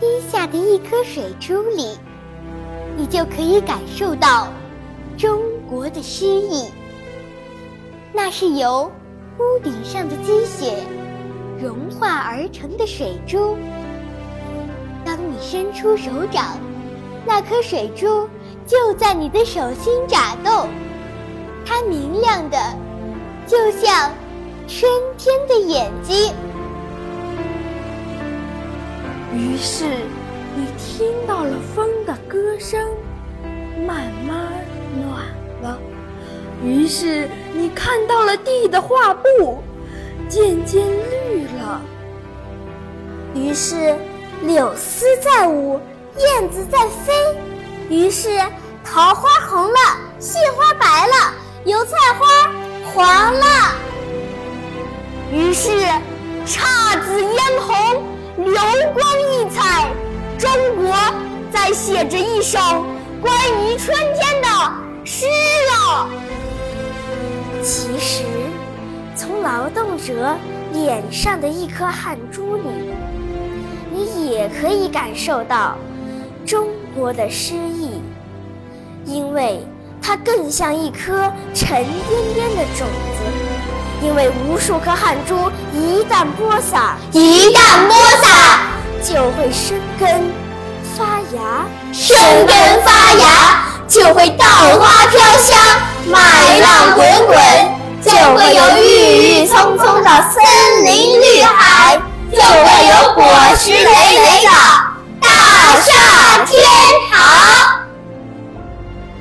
滴下的一颗水珠里，你就可以感受到中国的诗意。那是由屋顶上的积雪融化而成的水珠。当你伸出手掌，那颗水珠就在你的手心眨动，它明亮的就像春天的眼睛。于是，你听到了风的歌声，慢慢暖了；于是，你看到了地的画布，渐渐绿了；于是，柳丝在舞，燕子在飞；于是，桃花红了，杏花白了，油菜花黄了；于是，姹紫嫣红。流光溢彩，中国在写着一首关于春天的诗了。其实，从劳动者脸上的一颗汗珠里，你也可以感受到中国的诗意，因为它更像一颗沉甸甸的种子。因为无数颗汗珠一旦播撒，一旦播撒，就会生根发芽，生根发芽就会稻花飘香，麦浪滚滚，就会有郁郁葱葱的森林绿海，就会有果实累累的大厦天堂。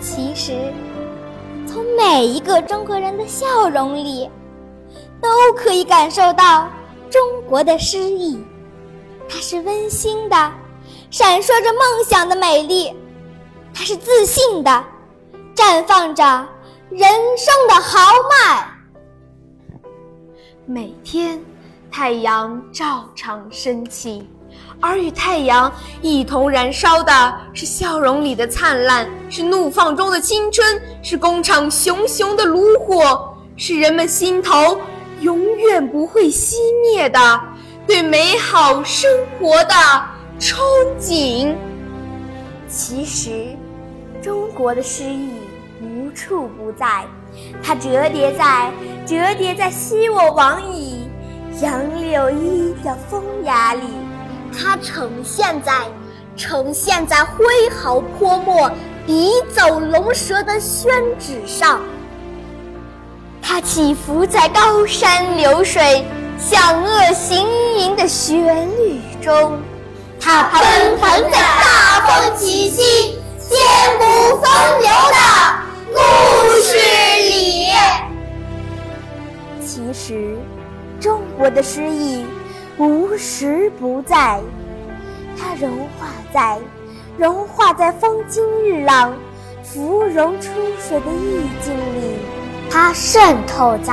其实，从每一个中国人的笑容里。都可以感受到中国的诗意，它是温馨的，闪烁着梦想的美丽；它是自信的，绽放着人生的豪迈。每天，太阳照常升起，而与太阳一同燃烧的是笑容里的灿烂，是怒放中的青春，是工厂熊熊的炉火，是人们心头。永远不会熄灭的对美好生活的憧憬。其实，中国的诗意无处不在，它折叠在折叠在昔我往矣杨柳依的风雅里，它呈现在呈现在挥毫泼墨、笔走龙蛇的宣纸上。它起伏在高山流水、响遏行吟的旋律中，它奔腾在大风起兮、千古风流的故事里。其实，中国的诗意无时不在，它融化在融化在风清日朗、芙蓉出水的意境里。它渗透在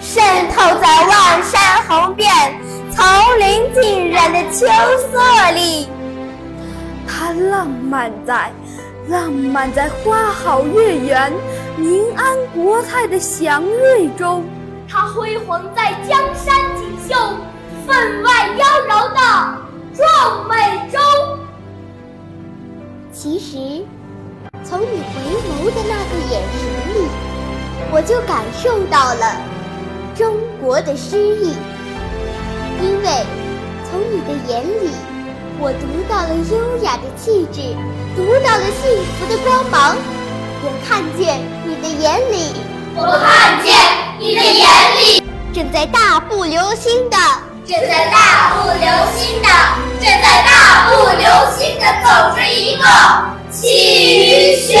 渗透在万山红遍、丛林尽染的秋色里；它浪漫在浪漫在花好月圆、民安国泰的祥瑞中；它辉煌在江山锦绣、分外妖娆的壮美中。其实，从你回眸的那个眼神里。我就感受到了中国的诗意，因为从你的眼里，我读到了优雅的气质，读到了幸福的光芒。我看见你的眼里，我看见你的眼里，正在大步流星的，正在大步流星的，正在大步流星的走着一个气宇轩